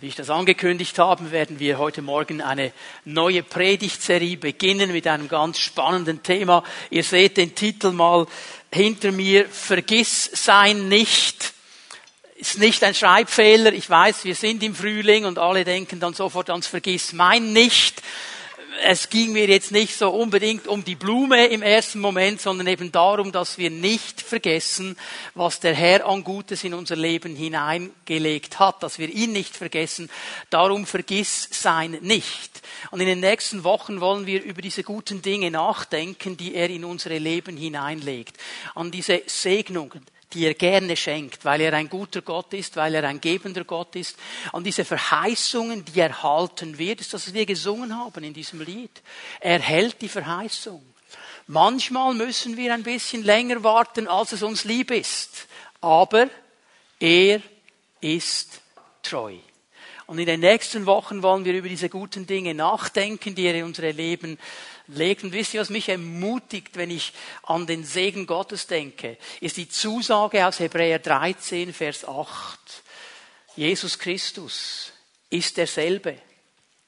Wie ich das angekündigt habe, werden wir heute Morgen eine neue Predigtserie beginnen mit einem ganz spannenden Thema. Ihr seht den Titel mal hinter mir. Vergiss sein nicht. Ist nicht ein Schreibfehler. Ich weiß, wir sind im Frühling und alle denken dann sofort ans Vergiss mein nicht es ging mir jetzt nicht so unbedingt um die Blume im ersten Moment, sondern eben darum, dass wir nicht vergessen, was der Herr an Gutes in unser Leben hineingelegt hat, dass wir ihn nicht vergessen. Darum vergiss sein nicht. Und in den nächsten Wochen wollen wir über diese guten Dinge nachdenken, die er in unsere Leben hineinlegt. An diese Segnungen, die er gerne schenkt, weil er ein guter Gott ist, weil er ein gebender Gott ist. Und diese Verheißungen, die er halten wird, ist das, was wir gesungen haben in diesem Lied. Er hält die Verheißung. Manchmal müssen wir ein bisschen länger warten, als es uns lieb ist. Aber er ist treu. Und in den nächsten Wochen wollen wir über diese guten Dinge nachdenken, die er in unsere Leben legt. Und wisst ihr, was mich ermutigt, wenn ich an den Segen Gottes denke, ist die Zusage aus Hebräer 13, Vers 8. Jesus Christus ist derselbe.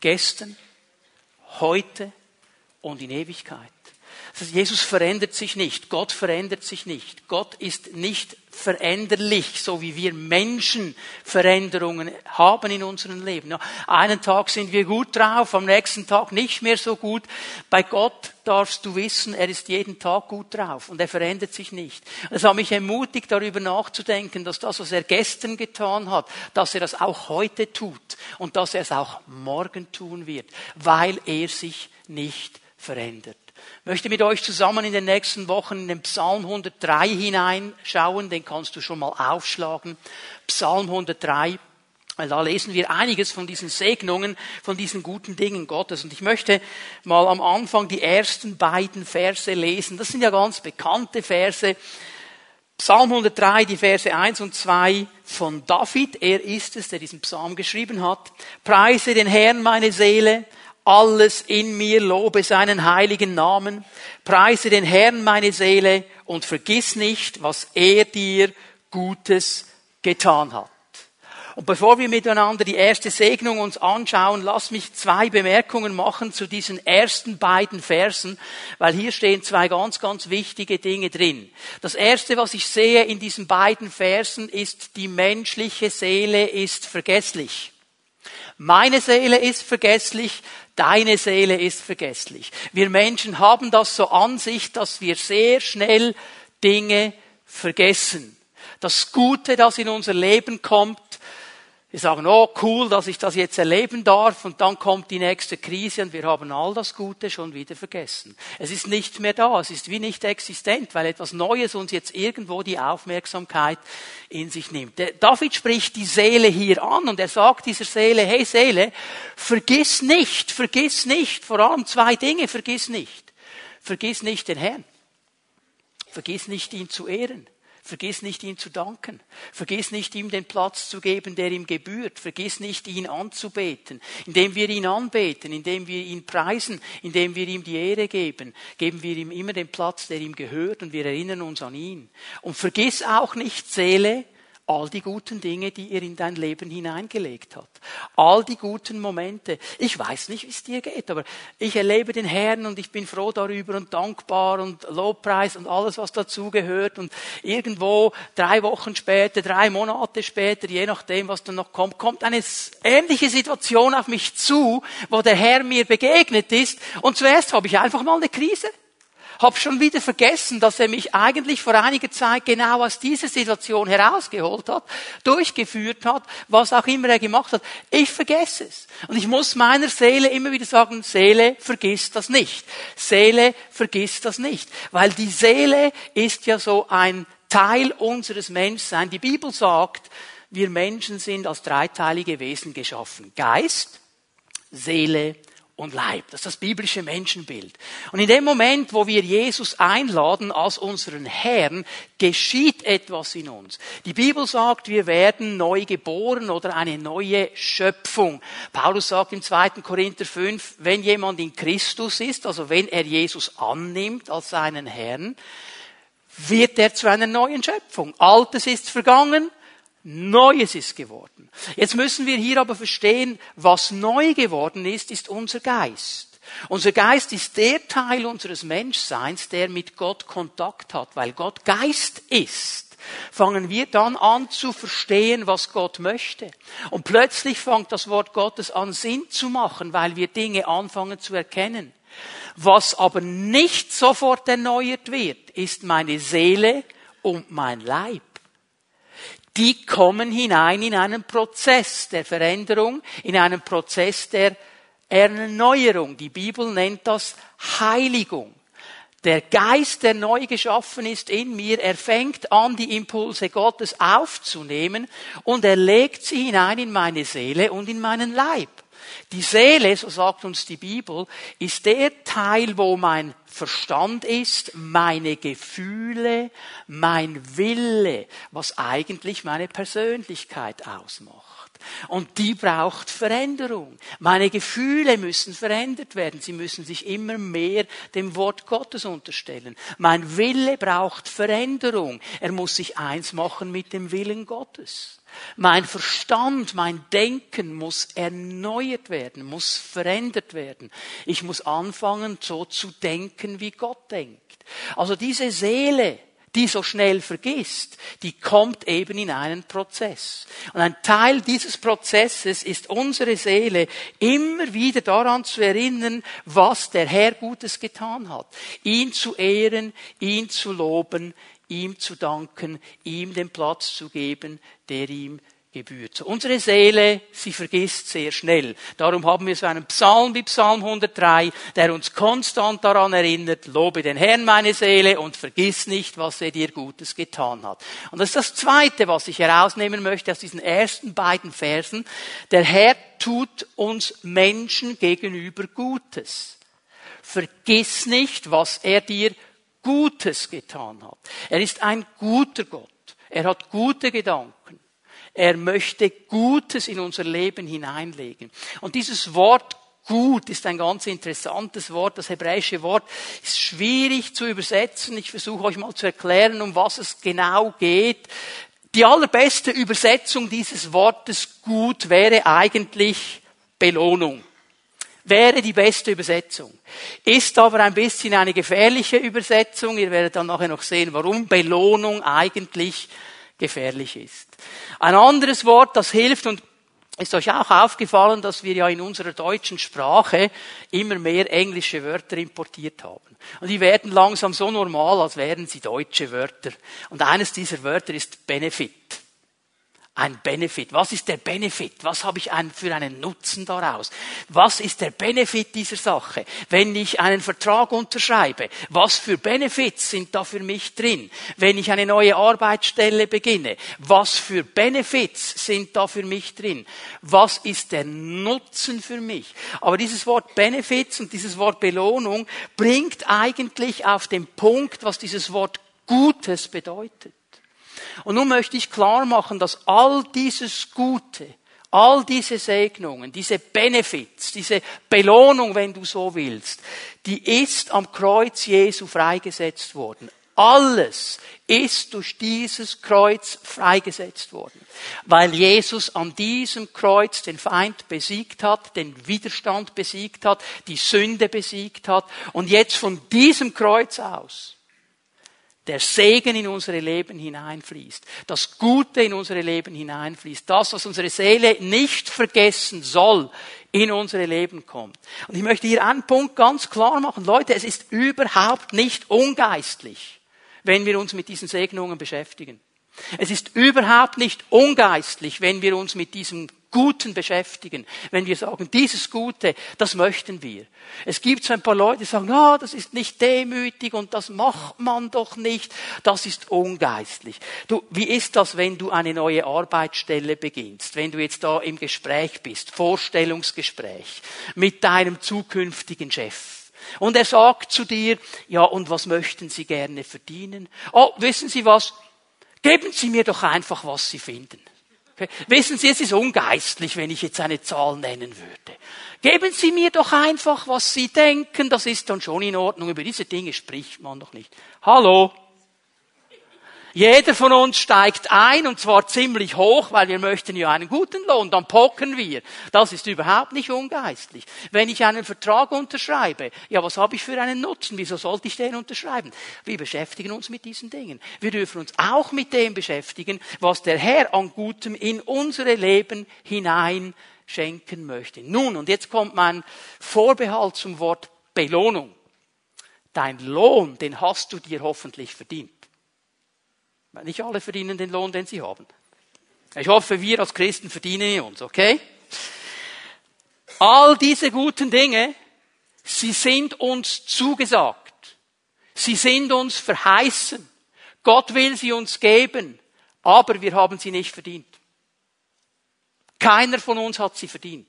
Gestern, heute und in Ewigkeit. Jesus verändert sich nicht. Gott verändert sich nicht. Gott ist nicht veränderlich, so wie wir Menschen Veränderungen haben in unserem Leben. Einen Tag sind wir gut drauf, am nächsten Tag nicht mehr so gut. Bei Gott darfst du wissen, er ist jeden Tag gut drauf und er verändert sich nicht. Es hat mich ermutigt, darüber nachzudenken, dass das, was er gestern getan hat, dass er das auch heute tut und dass er es auch morgen tun wird, weil er sich nicht verändert. Ich möchte mit euch zusammen in den nächsten Wochen in den Psalm 103 hineinschauen, den kannst du schon mal aufschlagen. Psalm 103, weil da lesen wir einiges von diesen Segnungen, von diesen guten Dingen Gottes. Und ich möchte mal am Anfang die ersten beiden Verse lesen. Das sind ja ganz bekannte Verse. Psalm 103, die Verse 1 und 2 von David. Er ist es, der diesen Psalm geschrieben hat. Preise den Herrn, meine Seele alles in mir lobe seinen heiligen Namen, preise den Herrn meine Seele und vergiss nicht, was er dir Gutes getan hat. Und bevor wir miteinander die erste Segnung uns anschauen, lass mich zwei Bemerkungen machen zu diesen ersten beiden Versen, weil hier stehen zwei ganz, ganz wichtige Dinge drin. Das erste, was ich sehe in diesen beiden Versen, ist, die menschliche Seele ist vergesslich. Meine Seele ist vergesslich, deine Seele ist vergesslich. Wir Menschen haben das so an sich, dass wir sehr schnell Dinge vergessen. Das Gute, das in unser Leben kommt, wir sagen, oh cool, dass ich das jetzt erleben darf und dann kommt die nächste Krise und wir haben all das Gute schon wieder vergessen. Es ist nicht mehr da, es ist wie nicht existent, weil etwas Neues uns jetzt irgendwo die Aufmerksamkeit in sich nimmt. Der David spricht die Seele hier an und er sagt dieser Seele, hey Seele, vergiss nicht, vergiss nicht, vor allem zwei Dinge, vergiss nicht. Vergiss nicht den Herrn. Vergiss nicht ihn zu ehren. Vergiss nicht, ihm zu danken. Vergiss nicht, ihm den Platz zu geben, der ihm gebührt. Vergiss nicht, ihn anzubeten. Indem wir ihn anbeten, indem wir ihn preisen, indem wir ihm die Ehre geben, geben wir ihm immer den Platz, der ihm gehört und wir erinnern uns an ihn. Und vergiss auch nicht, Seele, all die guten Dinge, die er in dein Leben hineingelegt hat. All die guten Momente. Ich weiß nicht, wie es dir geht, aber ich erlebe den Herrn und ich bin froh darüber und dankbar und Lobpreis und alles, was dazugehört. Und irgendwo drei Wochen später, drei Monate später, je nachdem, was dann noch kommt, kommt eine ähnliche Situation auf mich zu, wo der Herr mir begegnet ist. Und zuerst habe ich einfach mal eine Krise habe schon wieder vergessen, dass er mich eigentlich vor einiger Zeit genau aus dieser Situation herausgeholt hat, durchgeführt hat, was auch immer er gemacht hat. Ich vergesse es. Und ich muss meiner Seele immer wieder sagen, Seele, vergiss das nicht. Seele, vergiss das nicht. Weil die Seele ist ja so ein Teil unseres Menschseins. Die Bibel sagt, wir Menschen sind als dreiteilige Wesen geschaffen. Geist, Seele und Leib. Das ist das biblische Menschenbild. Und in dem Moment, wo wir Jesus einladen als unseren Herrn, geschieht etwas in uns. Die Bibel sagt, wir werden neu geboren oder eine neue Schöpfung. Paulus sagt im 2. Korinther 5, wenn jemand in Christus ist, also wenn er Jesus annimmt als seinen Herrn, wird er zu einer neuen Schöpfung. Altes ist vergangen, Neues ist geworden. Jetzt müssen wir hier aber verstehen, was neu geworden ist, ist unser Geist. Unser Geist ist der Teil unseres Menschseins, der mit Gott Kontakt hat, weil Gott Geist ist fangen wir dann an zu verstehen, was Gott möchte. Und plötzlich fängt das Wort Gottes an Sinn zu machen, weil wir Dinge anfangen zu erkennen. Was aber nicht sofort erneuert wird, ist meine Seele und mein Leib. Die kommen hinein in einen Prozess der Veränderung, in einen Prozess der Erneuerung. Die Bibel nennt das Heiligung. Der Geist, der neu geschaffen ist in mir, er fängt an, die Impulse Gottes aufzunehmen und er legt sie hinein in meine Seele und in meinen Leib. Die Seele, so sagt uns die Bibel, ist der Teil, wo mein Verstand ist, meine Gefühle, mein Wille, was eigentlich meine Persönlichkeit ausmacht. Und die braucht Veränderung. Meine Gefühle müssen verändert werden. Sie müssen sich immer mehr dem Wort Gottes unterstellen. Mein Wille braucht Veränderung. Er muss sich eins machen mit dem Willen Gottes. Mein Verstand, mein Denken muss erneuert werden, muss verändert werden. Ich muss anfangen, so zu denken, wie Gott denkt. Also diese Seele, die so schnell vergisst, die kommt eben in einen Prozess. Und ein Teil dieses Prozesses ist unsere Seele immer wieder daran zu erinnern, was der Herr Gutes getan hat. Ihn zu ehren, ihn zu loben, ihm zu danken, ihm den Platz zu geben, der ihm gebührt. Unsere Seele, sie vergisst sehr schnell. Darum haben wir so einen Psalm wie Psalm 103, der uns konstant daran erinnert, lobe den Herrn meine Seele und vergiss nicht, was er dir Gutes getan hat. Und das ist das Zweite, was ich herausnehmen möchte aus diesen ersten beiden Versen. Der Herr tut uns Menschen gegenüber Gutes. Vergiss nicht, was er dir Gutes getan hat. Er ist ein guter Gott. Er hat gute Gedanken. Er möchte Gutes in unser Leben hineinlegen. Und dieses Wort gut ist ein ganz interessantes Wort. Das hebräische Wort ist schwierig zu übersetzen. Ich versuche euch mal zu erklären, um was es genau geht. Die allerbeste Übersetzung dieses Wortes gut wäre eigentlich Belohnung wäre die beste Übersetzung. Ist aber ein bisschen eine gefährliche Übersetzung. Ihr werdet dann nachher noch sehen, warum Belohnung eigentlich gefährlich ist. Ein anderes Wort, das hilft und ist euch auch aufgefallen, dass wir ja in unserer deutschen Sprache immer mehr englische Wörter importiert haben. Und die werden langsam so normal, als wären sie deutsche Wörter. Und eines dieser Wörter ist Benefit ein Benefit. Was ist der Benefit? Was habe ich für einen Nutzen daraus? Was ist der Benefit dieser Sache? Wenn ich einen Vertrag unterschreibe, was für Benefits sind da für mich drin? Wenn ich eine neue Arbeitsstelle beginne, was für Benefits sind da für mich drin? Was ist der Nutzen für mich? Aber dieses Wort Benefits und dieses Wort Belohnung bringt eigentlich auf den Punkt, was dieses Wort Gutes bedeutet. Und nun möchte ich klar machen, dass all dieses Gute, all diese Segnungen, diese Benefits, diese Belohnung, wenn du so willst, die ist am Kreuz Jesu freigesetzt worden. Alles ist durch dieses Kreuz freigesetzt worden, weil Jesus an diesem Kreuz den Feind besiegt hat, den Widerstand besiegt hat, die Sünde besiegt hat und jetzt von diesem Kreuz aus der Segen in unsere Leben hineinfließt, das Gute in unsere Leben hineinfließt, das, was unsere Seele nicht vergessen soll, in unsere Leben kommt. Und ich möchte hier einen Punkt ganz klar machen. Leute, es ist überhaupt nicht ungeistlich, wenn wir uns mit diesen Segnungen beschäftigen. Es ist überhaupt nicht ungeistlich, wenn wir uns mit diesem Guten beschäftigen. Wenn wir sagen, dieses Gute, das möchten wir. Es gibt so ein paar Leute, die sagen, ah, das ist nicht demütig und das macht man doch nicht. Das ist ungeistlich. Du, wie ist das, wenn du eine neue Arbeitsstelle beginnst? Wenn du jetzt da im Gespräch bist, Vorstellungsgespräch mit deinem zukünftigen Chef. Und er sagt zu dir, ja, und was möchten Sie gerne verdienen? Oh, wissen Sie was? Geben Sie mir doch einfach, was Sie finden. Wissen Sie, es ist ungeistlich, wenn ich jetzt eine Zahl nennen würde. Geben Sie mir doch einfach, was Sie denken, das ist dann schon in Ordnung. Über diese Dinge spricht man doch nicht. Hallo? Jeder von uns steigt ein und zwar ziemlich hoch, weil wir möchten ja einen guten Lohn, dann pocken wir. Das ist überhaupt nicht ungeistlich. Wenn ich einen Vertrag unterschreibe, ja, was habe ich für einen Nutzen? Wieso sollte ich den unterschreiben? Wir beschäftigen uns mit diesen Dingen. Wir dürfen uns auch mit dem beschäftigen, was der Herr an Gutem in unsere Leben hinein schenken möchte. Nun, und jetzt kommt mein Vorbehalt zum Wort Belohnung. Dein Lohn, den hast du dir hoffentlich verdient. Nicht alle verdienen den Lohn, den sie haben. Ich hoffe, wir als Christen verdienen uns, okay? All diese guten Dinge, sie sind uns zugesagt. Sie sind uns verheißen. Gott will sie uns geben, aber wir haben sie nicht verdient. Keiner von uns hat sie verdient.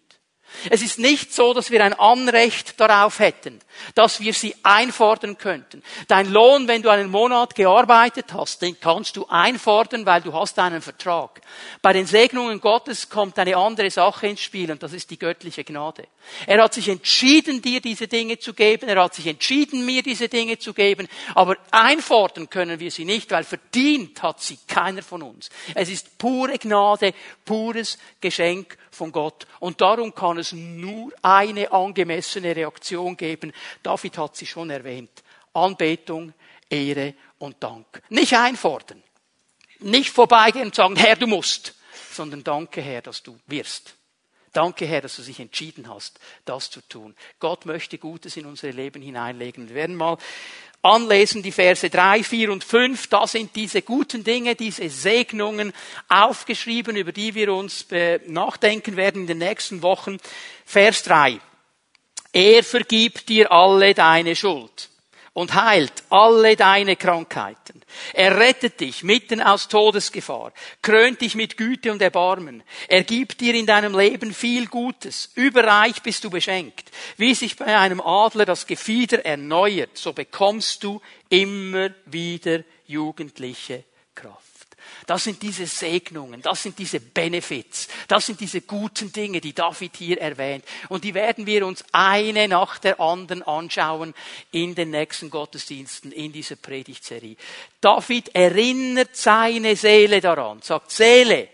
Es ist nicht so, dass wir ein Anrecht darauf hätten, dass wir sie einfordern könnten. Dein Lohn, wenn du einen Monat gearbeitet hast, den kannst du einfordern, weil du hast einen Vertrag. Bei den Segnungen Gottes kommt eine andere Sache ins Spiel und das ist die göttliche Gnade. Er hat sich entschieden, dir diese Dinge zu geben. Er hat sich entschieden, mir diese Dinge zu geben. Aber einfordern können wir sie nicht, weil verdient hat sie keiner von uns. Es ist pure Gnade, pures Geschenk von Gott. Und darum kann es nur eine angemessene Reaktion geben. David hat sie schon erwähnt. Anbetung, Ehre und Dank. Nicht einfordern. Nicht vorbeigehen und sagen, Herr, du musst, sondern danke, Herr, dass du wirst. Danke, Herr, dass du dich entschieden hast, das zu tun. Gott möchte Gutes in unsere Leben hineinlegen. Wir werden mal anlesen, die Verse drei, vier und fünf. Da sind diese guten Dinge, diese Segnungen aufgeschrieben, über die wir uns äh, nachdenken werden in den nächsten Wochen. Vers drei: Er vergibt dir alle deine Schuld und heilt alle deine Krankheiten. Er rettet dich mitten aus Todesgefahr, krönt dich mit Güte und Erbarmen. Er gibt dir in deinem Leben viel Gutes. Überreich bist du beschenkt. Wie sich bei einem Adler das Gefieder erneuert, so bekommst du immer wieder jugendliche Kraft. Das sind diese Segnungen, das sind diese Benefits, das sind diese guten Dinge, die David hier erwähnt. Und die werden wir uns eine nach der anderen anschauen in den nächsten Gottesdiensten, in dieser Predigtserie. David erinnert seine Seele daran, sagt Seele,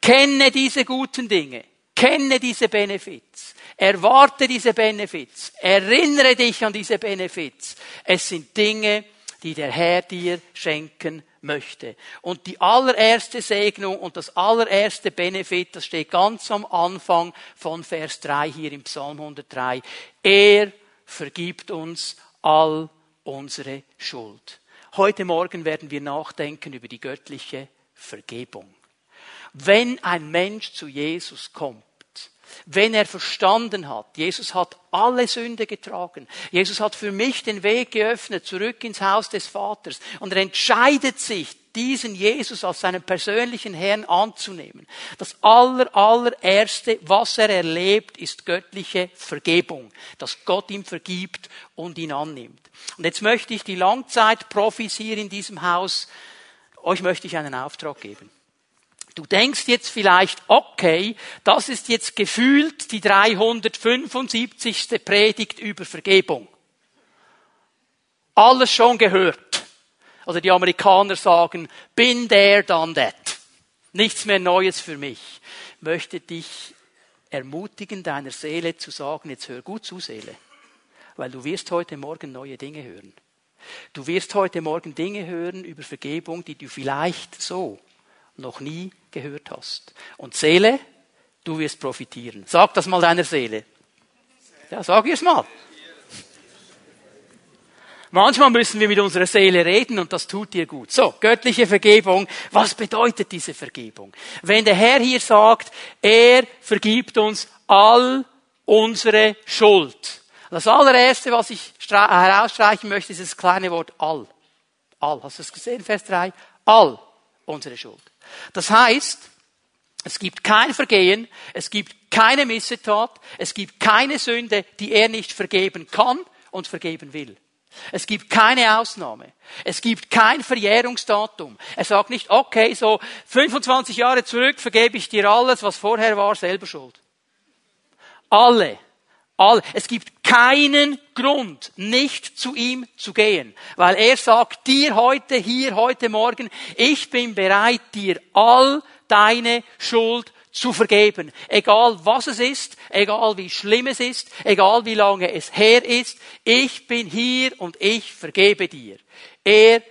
kenne diese guten Dinge, kenne diese Benefits. Erwarte diese Benefits. Erinnere dich an diese Benefits. Es sind Dinge, die der Herr dir schenken möchte. Und die allererste Segnung und das allererste Benefit, das steht ganz am Anfang von Vers 3 hier im Psalm 103. Er vergibt uns all unsere Schuld. Heute Morgen werden wir nachdenken über die göttliche Vergebung. Wenn ein Mensch zu Jesus kommt, wenn er verstanden hat, Jesus hat alle Sünde getragen, Jesus hat für mich den Weg geöffnet, zurück ins Haus des Vaters und er entscheidet sich, diesen Jesus als seinen persönlichen Herrn anzunehmen. Das aller, allererste, was er erlebt, ist göttliche Vergebung, dass Gott ihm vergibt und ihn annimmt. Und jetzt möchte ich die Langzeitprofis hier in diesem Haus, euch möchte ich einen Auftrag geben. Du denkst jetzt vielleicht, okay, das ist jetzt gefühlt die 375. Predigt über Vergebung. Alles schon gehört. Also die Amerikaner sagen, bin there, done that. Nichts mehr Neues für mich. Möchte dich ermutigen, deiner Seele zu sagen, jetzt hör gut zu, Seele. Weil du wirst heute Morgen neue Dinge hören. Du wirst heute Morgen Dinge hören über Vergebung, die du vielleicht so noch nie gehört hast. Und Seele, du wirst profitieren. Sag das mal deiner Seele. Ja, sag es mal. Manchmal müssen wir mit unserer Seele reden und das tut dir gut. So, göttliche Vergebung. Was bedeutet diese Vergebung? Wenn der Herr hier sagt, er vergibt uns all unsere Schuld. Das allererste, was ich herausstreichen möchte, ist das kleine Wort all. All. Hast du es gesehen, Vers 3? All unsere Schuld. Das heißt, es gibt kein Vergehen, es gibt keine Missetat, es gibt keine Sünde, die er nicht vergeben kann und vergeben will. Es gibt keine Ausnahme. Es gibt kein Verjährungsdatum. Er sagt nicht, okay, so 25 Jahre zurück vergebe ich dir alles, was vorher war, selber schuld. Alle, All, es gibt keinen Grund, nicht zu ihm zu gehen, weil er sagt dir heute, hier, heute Morgen, ich bin bereit, dir all deine Schuld zu vergeben. Egal was es ist, egal wie schlimm es ist, egal wie lange es her ist, ich bin hier und ich vergebe dir. Er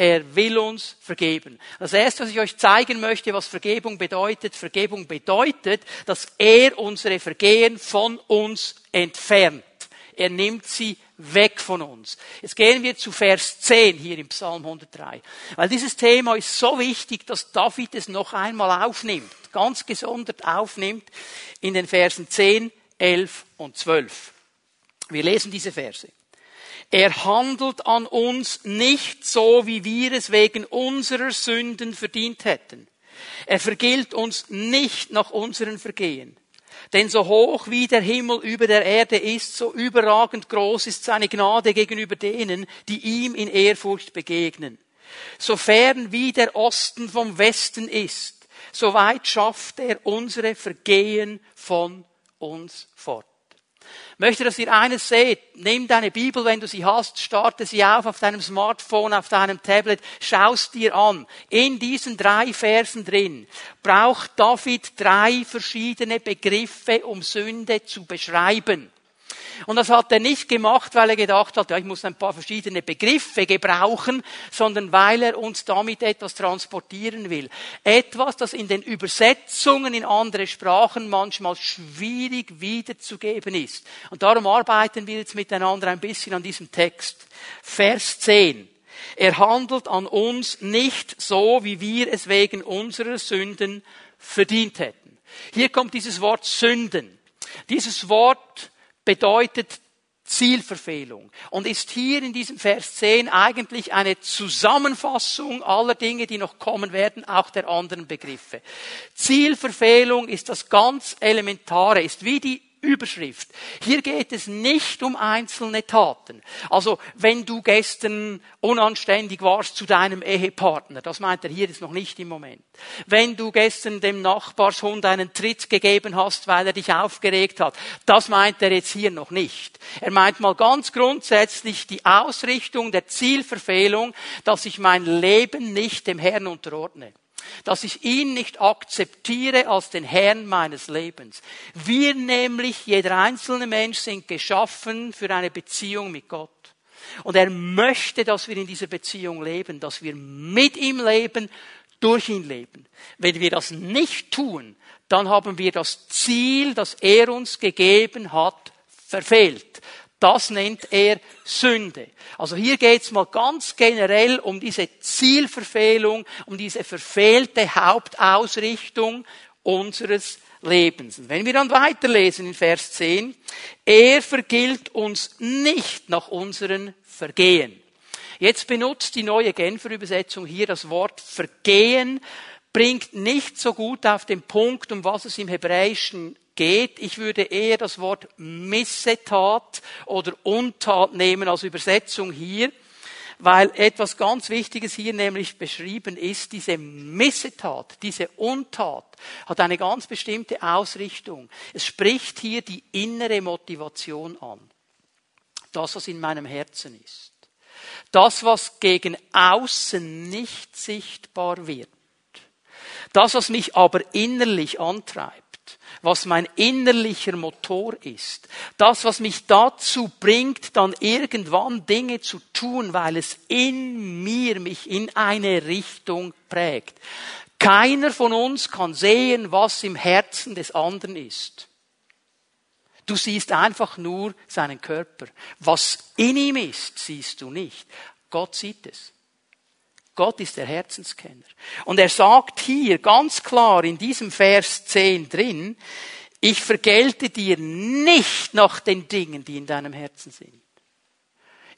er will uns vergeben. Das erste, was ich euch zeigen möchte, was Vergebung bedeutet. Vergebung bedeutet, dass er unsere Vergehen von uns entfernt. Er nimmt sie weg von uns. Jetzt gehen wir zu Vers 10 hier im Psalm 103. Weil dieses Thema ist so wichtig, dass David es noch einmal aufnimmt. Ganz gesondert aufnimmt in den Versen 10, 11 und 12. Wir lesen diese Verse. Er handelt an uns nicht so, wie wir es wegen unserer Sünden verdient hätten. Er vergilt uns nicht nach unseren Vergehen. Denn so hoch wie der Himmel über der Erde ist, so überragend groß ist seine Gnade gegenüber denen, die ihm in Ehrfurcht begegnen. So fern wie der Osten vom Westen ist, so weit schafft er unsere Vergehen von uns fort möchte, dass ihr eines seht. Nimm deine Bibel, wenn du sie hast, starte sie auf auf deinem Smartphone, auf deinem Tablet, schaust dir an. In diesen drei Versen drin braucht David drei verschiedene Begriffe, um Sünde zu beschreiben. Und das hat er nicht gemacht, weil er gedacht hat, ja, ich muss ein paar verschiedene Begriffe gebrauchen, sondern weil er uns damit etwas transportieren will. Etwas, das in den Übersetzungen in andere Sprachen manchmal schwierig wiederzugeben ist. Und darum arbeiten wir jetzt miteinander ein bisschen an diesem Text. Vers 10. Er handelt an uns nicht so, wie wir es wegen unserer Sünden verdient hätten. Hier kommt dieses Wort Sünden. Dieses Wort bedeutet Zielverfehlung und ist hier in diesem Vers 10 eigentlich eine Zusammenfassung aller Dinge, die noch kommen werden, auch der anderen Begriffe. Zielverfehlung ist das ganz Elementare, ist wie die Überschrift. Hier geht es nicht um einzelne Taten. Also, wenn du gestern unanständig warst zu deinem Ehepartner, das meint er hier jetzt noch nicht im Moment. Wenn du gestern dem Nachbarshund einen Tritt gegeben hast, weil er dich aufgeregt hat, das meint er jetzt hier noch nicht. Er meint mal ganz grundsätzlich die Ausrichtung der Zielverfehlung, dass ich mein Leben nicht dem Herrn unterordne dass ich ihn nicht akzeptiere als den Herrn meines Lebens. Wir nämlich, jeder einzelne Mensch, sind geschaffen für eine Beziehung mit Gott. Und er möchte, dass wir in dieser Beziehung leben, dass wir mit ihm leben, durch ihn leben. Wenn wir das nicht tun, dann haben wir das Ziel, das er uns gegeben hat, verfehlt. Das nennt er Sünde. Also hier geht's mal ganz generell um diese Zielverfehlung, um diese verfehlte Hauptausrichtung unseres Lebens. Und wenn wir dann weiterlesen in Vers 10, er vergilt uns nicht nach unseren Vergehen. Jetzt benutzt die neue Genfer Übersetzung hier das Wort Vergehen, bringt nicht so gut auf den Punkt, um was es im Hebräischen geht. Ich würde eher das Wort Missetat oder Untat nehmen als Übersetzung hier, weil etwas ganz Wichtiges hier nämlich beschrieben ist. Diese Missetat, diese Untat hat eine ganz bestimmte Ausrichtung. Es spricht hier die innere Motivation an. Das, was in meinem Herzen ist. Das, was gegen außen nicht sichtbar wird. Das, was mich aber innerlich antreibt was mein innerlicher Motor ist. Das, was mich dazu bringt, dann irgendwann Dinge zu tun, weil es in mir mich in eine Richtung prägt. Keiner von uns kann sehen, was im Herzen des anderen ist. Du siehst einfach nur seinen Körper. Was in ihm ist, siehst du nicht. Gott sieht es. Gott ist der Herzenskenner. Und er sagt hier ganz klar in diesem Vers 10 drin, ich vergelte dir nicht nach den Dingen, die in deinem Herzen sind.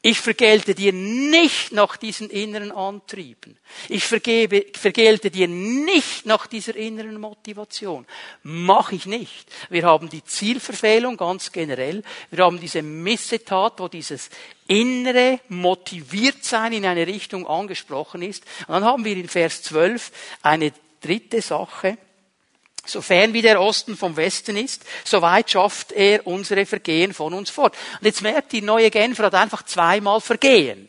Ich vergelte dir nicht nach diesen inneren Antrieben. Ich vergebe, vergelte dir nicht nach dieser inneren Motivation. Mach ich nicht. Wir haben die Zielverfehlung ganz generell. Wir haben diese Missetat, wo dieses innere Motiviertsein in eine Richtung angesprochen ist. Und dann haben wir in Vers 12 eine dritte Sache. Sofern wie der Osten vom Westen ist, so weit schafft er unsere Vergehen von uns fort. Und jetzt merkt die neue Genfer hat einfach zweimal Vergehen.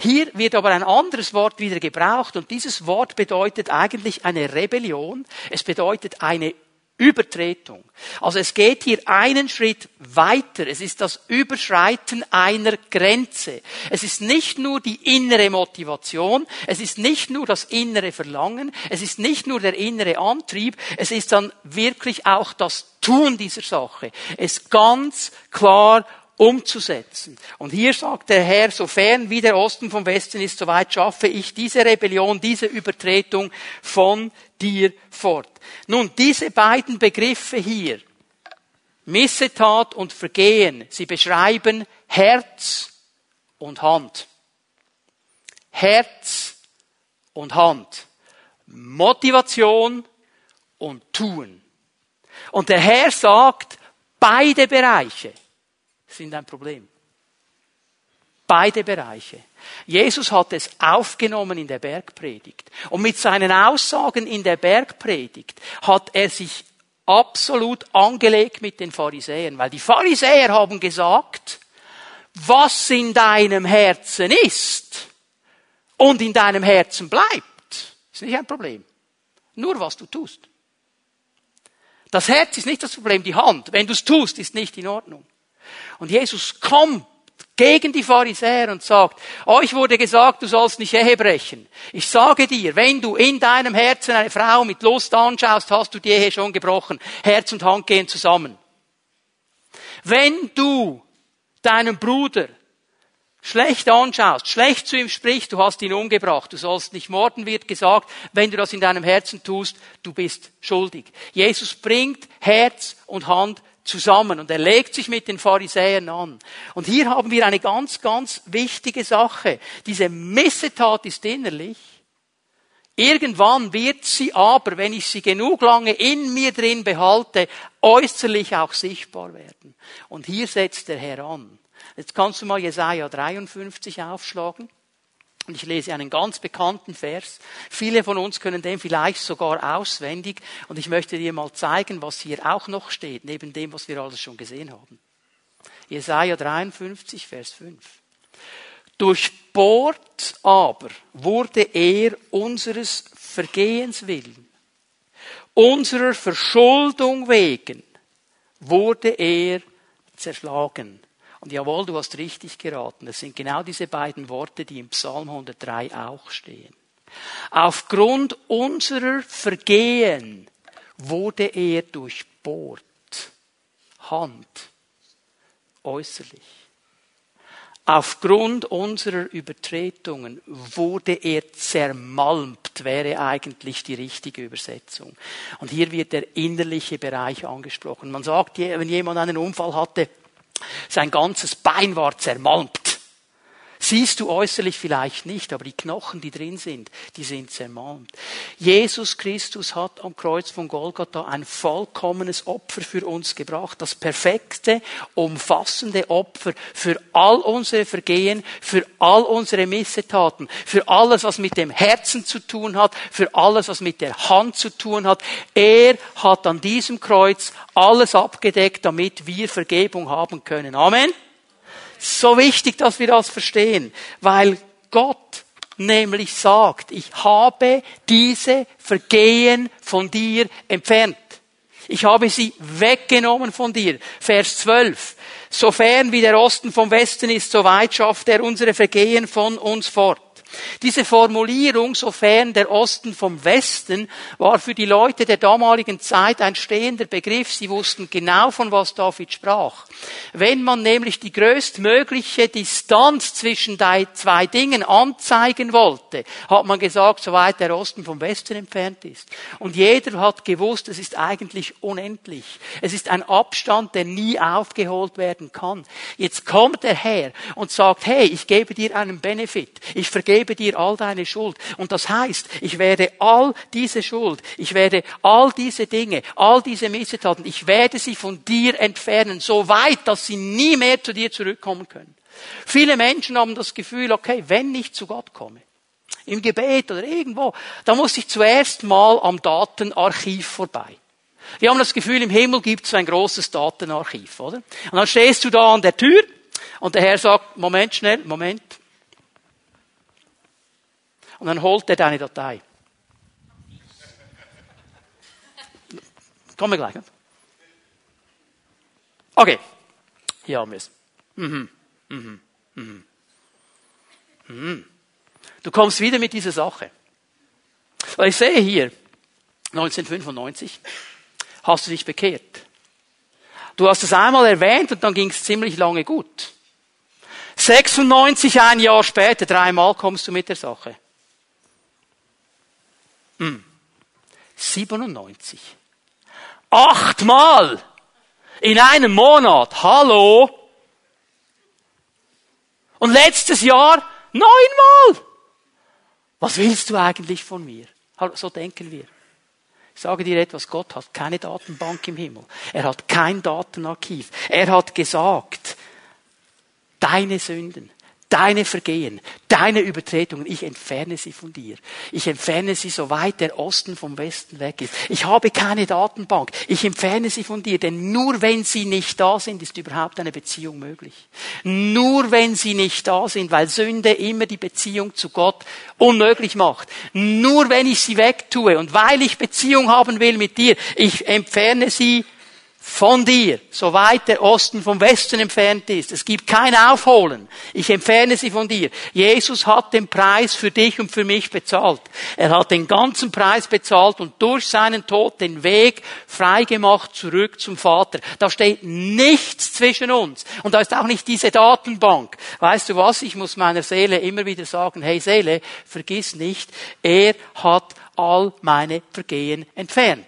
Hier wird aber ein anderes Wort wieder gebraucht und dieses Wort bedeutet eigentlich eine Rebellion. Es bedeutet eine Übertretung. Also es geht hier einen Schritt weiter. Es ist das Überschreiten einer Grenze. Es ist nicht nur die innere Motivation, es ist nicht nur das innere Verlangen, es ist nicht nur der innere Antrieb, es ist dann wirklich auch das Tun dieser Sache. Es ganz klar umzusetzen. Und hier sagt der Herr, sofern wie der Osten vom Westen ist, soweit schaffe ich diese Rebellion, diese Übertretung von dir fort. Nun, diese beiden Begriffe hier, Missetat und Vergehen, sie beschreiben Herz und Hand. Herz und Hand. Motivation und Tun. Und der Herr sagt, beide Bereiche sind ein Problem. Beide Bereiche. Jesus hat es aufgenommen in der Bergpredigt. Und mit seinen Aussagen in der Bergpredigt hat er sich absolut angelegt mit den Pharisäern, weil die Pharisäer haben gesagt, was in deinem Herzen ist und in deinem Herzen bleibt, ist nicht ein Problem. Nur was du tust. Das Herz ist nicht das Problem, die Hand. Wenn du es tust, ist nicht in Ordnung. Und Jesus kommt gegen die Pharisäer und sagt, euch wurde gesagt, du sollst nicht Ehe brechen. Ich sage dir, wenn du in deinem Herzen eine Frau mit Lust anschaust, hast du die Ehe schon gebrochen. Herz und Hand gehen zusammen. Wenn du deinen Bruder schlecht anschaust, schlecht zu ihm sprichst, du hast ihn umgebracht, du sollst nicht morden, wird gesagt, wenn du das in deinem Herzen tust, du bist schuldig. Jesus bringt Herz und Hand zusammen und er legt sich mit den Pharisäern an. Und hier haben wir eine ganz, ganz wichtige Sache. Diese Missetat ist innerlich. Irgendwann wird sie aber, wenn ich sie genug lange in mir drin behalte, äußerlich auch sichtbar werden. Und hier setzt der Herr an. Jetzt kannst du mal Jesaja 53 aufschlagen. Und ich lese einen ganz bekannten Vers. Viele von uns können den vielleicht sogar auswendig. Und ich möchte dir mal zeigen, was hier auch noch steht, neben dem, was wir alles schon gesehen haben. Jesaja 53, Vers 5. Durchbohrt aber wurde er unseres Vergehens willen, unserer Verschuldung wegen wurde er zerschlagen. Und jawohl, du hast richtig geraten. Das sind genau diese beiden Worte, die im Psalm 103 auch stehen. Aufgrund unserer Vergehen wurde er durchbohrt. Hand. Äußerlich. Aufgrund unserer Übertretungen wurde er zermalmt, wäre eigentlich die richtige Übersetzung. Und hier wird der innerliche Bereich angesprochen. Man sagt, wenn jemand einen Unfall hatte, sein ganzes Bein war zermalmt. Siehst du äußerlich vielleicht nicht, aber die Knochen, die drin sind, die sind zermalmt. Jesus Christus hat am Kreuz von Golgatha ein vollkommenes Opfer für uns gebracht. Das perfekte, umfassende Opfer für all unsere Vergehen, für all unsere Missetaten, für alles, was mit dem Herzen zu tun hat, für alles, was mit der Hand zu tun hat. Er hat an diesem Kreuz alles abgedeckt, damit wir Vergebung haben können. Amen. So wichtig, dass wir das verstehen, weil Gott nämlich sagt, ich habe diese Vergehen von dir entfernt. Ich habe sie weggenommen von dir. Vers 12. Sofern wie der Osten vom Westen ist, so weit schafft er unsere Vergehen von uns fort. Diese Formulierung, sofern der Osten vom Westen, war für die Leute der damaligen Zeit ein stehender Begriff. Sie wussten genau, von was David sprach. Wenn man nämlich die größtmögliche Distanz zwischen zwei Dingen anzeigen wollte, hat man gesagt, soweit der Osten vom Westen entfernt ist. Und jeder hat gewusst, es ist eigentlich unendlich. Es ist ein Abstand, der nie aufgeholt werden kann. Jetzt kommt er her und sagt, hey, ich gebe dir einen Benefit. Ich vergebe vergebe dir all deine Schuld. Und das heißt, ich werde all diese Schuld, ich werde all diese Dinge, all diese Missetaten, ich werde sie von dir entfernen, so weit, dass sie nie mehr zu dir zurückkommen können. Viele Menschen haben das Gefühl, okay, wenn ich zu Gott komme, im Gebet oder irgendwo, da muss ich zuerst mal am Datenarchiv vorbei. Wir haben das Gefühl, im Himmel gibt es ein großes Datenarchiv, oder? Und dann stehst du da an der Tür und der Herr sagt, Moment schnell, Moment. Und dann holt er deine Datei. Kommen wir gleich. Okay, hier haben wir es. Mhm. Mhm. Mhm. Mhm. Du kommst wieder mit dieser Sache. Weil ich sehe hier, 1995, hast du dich bekehrt. Du hast es einmal erwähnt und dann ging es ziemlich lange gut. 96, ein Jahr später, dreimal kommst du mit der Sache. Hm. 97. Achtmal in einem Monat. Hallo? Und letztes Jahr neunmal. Was willst du eigentlich von mir? So denken wir. Ich sage dir etwas, Gott hat keine Datenbank im Himmel. Er hat kein Datenarchiv. Er hat gesagt, deine Sünden, deine Vergehen, deine Übertretungen, ich entferne sie von dir. Ich entferne sie so weit der Osten vom Westen weg ist. Ich habe keine Datenbank. Ich entferne sie von dir, denn nur wenn sie nicht da sind, ist überhaupt eine Beziehung möglich. Nur wenn sie nicht da sind, weil Sünde immer die Beziehung zu Gott unmöglich macht. Nur wenn ich sie wegtue und weil ich Beziehung haben will mit dir, ich entferne sie von dir, so weit der Osten vom Westen entfernt ist. Es gibt kein Aufholen. Ich entferne sie von dir. Jesus hat den Preis für dich und für mich bezahlt. Er hat den ganzen Preis bezahlt und durch seinen Tod den Weg freigemacht zurück zum Vater. Da steht nichts zwischen uns. Und da ist auch nicht diese Datenbank. Weißt du was? Ich muss meiner Seele immer wieder sagen, hey Seele, vergiss nicht, er hat all meine Vergehen entfernt.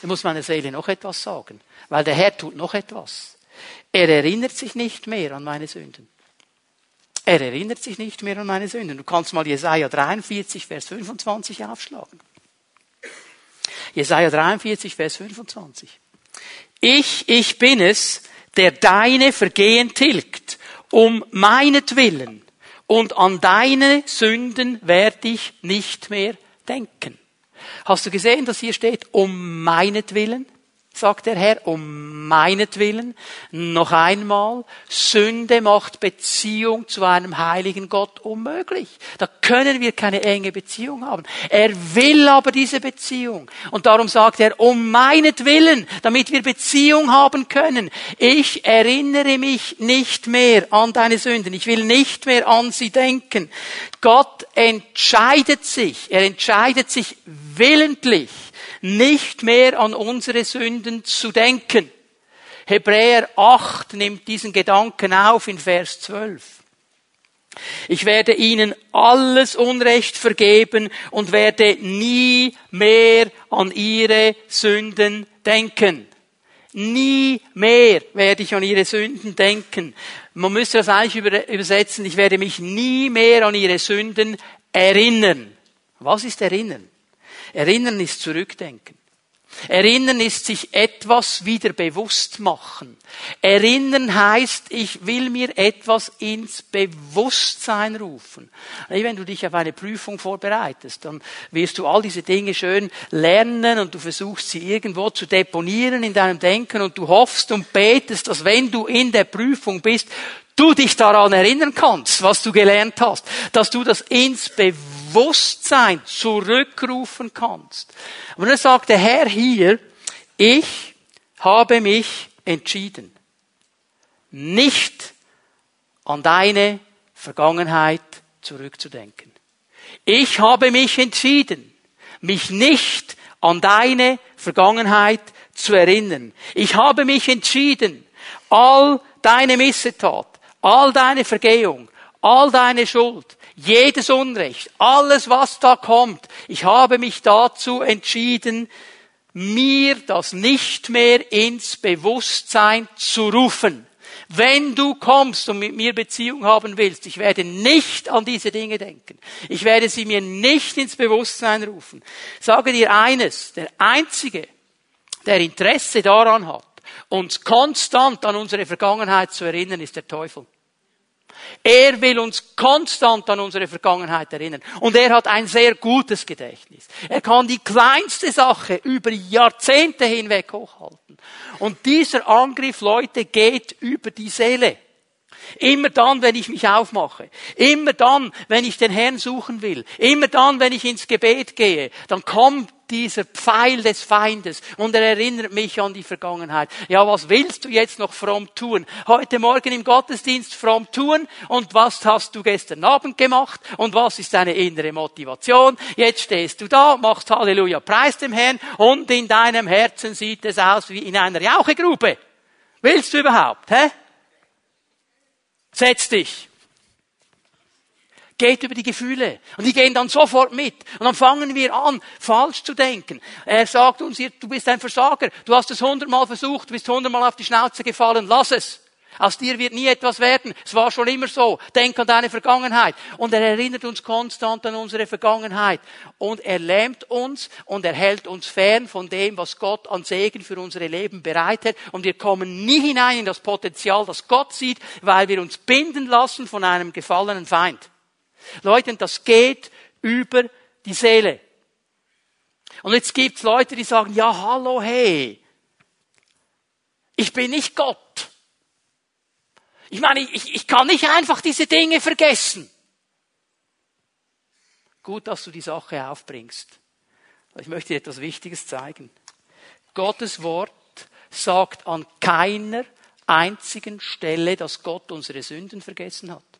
Ich muss meiner Seele noch etwas sagen. Weil der Herr tut noch etwas. Er erinnert sich nicht mehr an meine Sünden. Er erinnert sich nicht mehr an meine Sünden. Du kannst mal Jesaja 43, Vers 25 aufschlagen. Jesaja 43, Vers 25. Ich, ich bin es, der deine Vergehen tilgt, um meinetwillen. Und an deine Sünden werde ich nicht mehr denken. Hast du gesehen, dass hier steht, um meinetwillen? Sagt der Herr, um meinetwillen. Noch einmal, Sünde macht Beziehung zu einem heiligen Gott unmöglich. Da können wir keine enge Beziehung haben. Er will aber diese Beziehung. Und darum sagt er, um meinetwillen, damit wir Beziehung haben können. Ich erinnere mich nicht mehr an deine Sünden. Ich will nicht mehr an sie denken. Gott entscheidet sich, er entscheidet sich willentlich, nicht mehr an unsere Sünden zu denken. Hebräer 8 nimmt diesen Gedanken auf in Vers 12. Ich werde ihnen alles Unrecht vergeben und werde nie mehr an ihre Sünden denken. Nie mehr werde ich an ihre Sünden denken. Man müsste das eigentlich übersetzen, ich werde mich nie mehr an ihre Sünden erinnern. Was ist erinnern? Erinnern ist zurückdenken. Erinnern ist sich etwas wieder bewusst machen. Erinnern heißt, ich will mir etwas ins Bewusstsein rufen. Wenn du dich auf eine Prüfung vorbereitest, dann wirst du all diese Dinge schön lernen und du versuchst sie irgendwo zu deponieren in deinem Denken und du hoffst und betest, dass wenn du in der Prüfung bist, du dich daran erinnern kannst, was du gelernt hast, dass du das ins Bewusstsein zurückrufen kannst. Und dann sagt der Herr hier, ich habe mich entschieden, nicht an deine Vergangenheit zurückzudenken. Ich habe mich entschieden, mich nicht an deine Vergangenheit zu erinnern. Ich habe mich entschieden, all deine Missetat, all deine Vergehung, all deine Schuld, jedes Unrecht, alles was da kommt, ich habe mich dazu entschieden, mir das nicht mehr ins Bewusstsein zu rufen. Wenn du kommst und mit mir Beziehung haben willst, ich werde nicht an diese Dinge denken. Ich werde sie mir nicht ins Bewusstsein rufen. sage dir eines, der Einzige, der Interesse daran hat, uns konstant an unsere Vergangenheit zu erinnern, ist der Teufel. Er will uns konstant an unsere Vergangenheit erinnern. Und er hat ein sehr gutes Gedächtnis. Er kann die kleinste Sache über Jahrzehnte hinweg hochhalten. Und dieser Angriff, Leute, geht über die Seele. Immer dann, wenn ich mich aufmache. Immer dann, wenn ich den Herrn suchen will. Immer dann, wenn ich ins Gebet gehe. Dann kommt dieser Pfeil des Feindes und er erinnert mich an die Vergangenheit. Ja, was willst du jetzt noch fromm tun? Heute Morgen im Gottesdienst fromm tun und was hast du gestern Abend gemacht und was ist deine innere Motivation? Jetzt stehst du da, machst Halleluja, preis dem Herrn und in deinem Herzen sieht es aus wie in einer Jauchegrube. Willst du überhaupt, hä? Setz dich. Geht über die Gefühle. Und die gehen dann sofort mit. Und dann fangen wir an, falsch zu denken. Er sagt uns, du bist ein Versager. Du hast es hundertmal versucht, du bist hundertmal auf die Schnauze gefallen. Lass es. Aus dir wird nie etwas werden. Es war schon immer so. Denk an deine Vergangenheit. Und er erinnert uns konstant an unsere Vergangenheit. Und er lähmt uns und er hält uns fern von dem, was Gott an Segen für unsere Leben bereitet. Und wir kommen nie hinein in das Potenzial, das Gott sieht, weil wir uns binden lassen von einem gefallenen Feind. Leute, das geht über die Seele. Und jetzt gibt's Leute, die sagen, ja, hallo, hey, ich bin nicht Gott. Ich meine, ich, ich kann nicht einfach diese Dinge vergessen. Gut, dass du die Sache aufbringst. Ich möchte dir etwas Wichtiges zeigen. Gottes Wort sagt an keiner einzigen Stelle, dass Gott unsere Sünden vergessen hat.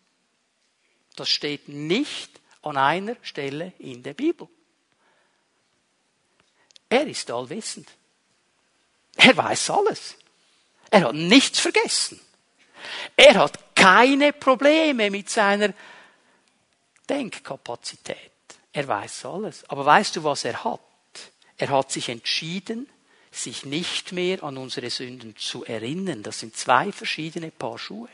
Das steht nicht an einer Stelle in der Bibel. Er ist allwissend. Er weiß alles. Er hat nichts vergessen. Er hat keine Probleme mit seiner Denkkapazität. Er weiß alles. Aber weißt du, was er hat? Er hat sich entschieden, sich nicht mehr an unsere Sünden zu erinnern. Das sind zwei verschiedene Paar Schuhe.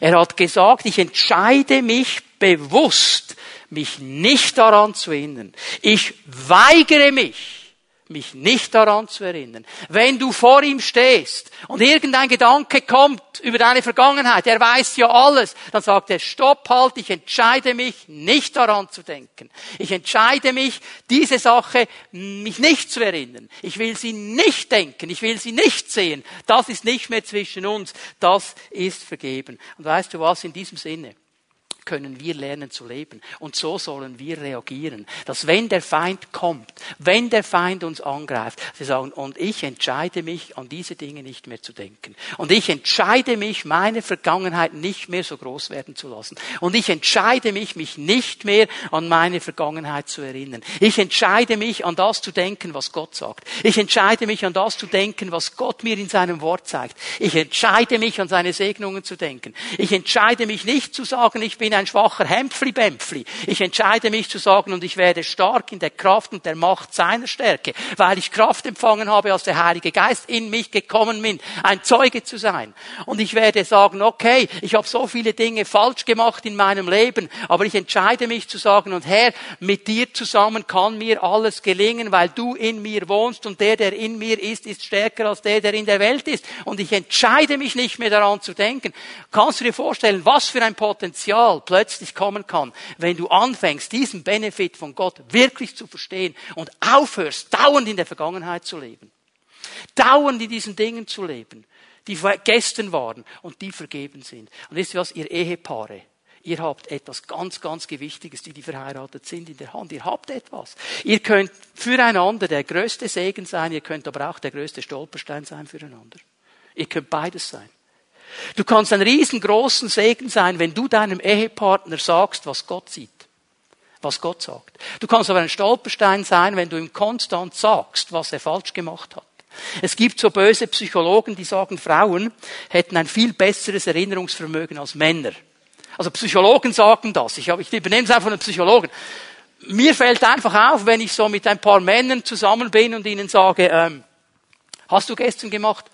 Er hat gesagt, ich entscheide mich bewusst, mich nicht daran zu erinnern. Ich weigere mich, mich nicht daran zu erinnern. Wenn du vor ihm stehst und irgendein Gedanke kommt über deine Vergangenheit, er weiß ja alles, dann sagt er, stopp halt, ich entscheide mich nicht daran zu denken. Ich entscheide mich, diese Sache mich nicht zu erinnern. Ich will sie nicht denken, ich will sie nicht sehen. Das ist nicht mehr zwischen uns, das ist vergeben. Und weißt du was, in diesem Sinne, können wir lernen zu leben. Und so sollen wir reagieren. Dass wenn der Feind kommt, wenn der Feind uns angreift, wir sagen, und ich entscheide mich, an diese Dinge nicht mehr zu denken. Und ich entscheide mich, meine Vergangenheit nicht mehr so groß werden zu lassen. Und ich entscheide mich, mich nicht mehr an meine Vergangenheit zu erinnern. Ich entscheide mich, an das zu denken, was Gott sagt. Ich entscheide mich, an das zu denken, was Gott mir in seinem Wort zeigt. Ich entscheide mich, an seine Segnungen zu denken. Ich entscheide mich nicht zu sagen, ich bin ein schwacher Hämpfli-Bämpfli. Ich entscheide mich zu sagen, und ich werde stark in der Kraft und der Macht seiner Stärke, weil ich Kraft empfangen habe, als der Heilige Geist in mich gekommen bin, ein Zeuge zu sein. Und ich werde sagen, okay, ich habe so viele Dinge falsch gemacht in meinem Leben, aber ich entscheide mich zu sagen, und Herr, mit dir zusammen kann mir alles gelingen, weil du in mir wohnst und der, der in mir ist, ist stärker als der, der in der Welt ist. Und ich entscheide mich nicht mehr daran zu denken. Kannst du dir vorstellen, was für ein Potenzial plötzlich kommen kann, wenn du anfängst, diesen Benefit von Gott wirklich zu verstehen und aufhörst, dauernd in der Vergangenheit zu leben. Dauernd in diesen Dingen zu leben, die gestern waren und die vergeben sind. Und wisst ihr was, ihr Ehepaare, Ihr habt etwas ganz, ganz Gewichtiges, die, die verheiratet sind, in der Hand. Ihr habt etwas. Ihr könnt füreinander der größte Segen sein, ihr könnt aber auch der größte Stolperstein sein füreinander. Ihr könnt beides sein. Du kannst ein riesengroßen Segen sein, wenn du deinem Ehepartner sagst, was Gott sieht. Was Gott sagt. Du kannst aber ein Stolperstein sein, wenn du ihm konstant sagst, was er falsch gemacht hat. Es gibt so böse Psychologen, die sagen, Frauen hätten ein viel besseres Erinnerungsvermögen als Männer. Also Psychologen sagen das. Ich, ich übernehme es einfach von einem Psychologen. Mir fällt einfach auf, wenn ich so mit ein paar Männern zusammen bin und ihnen sage, ähm, hast du gestern gemacht?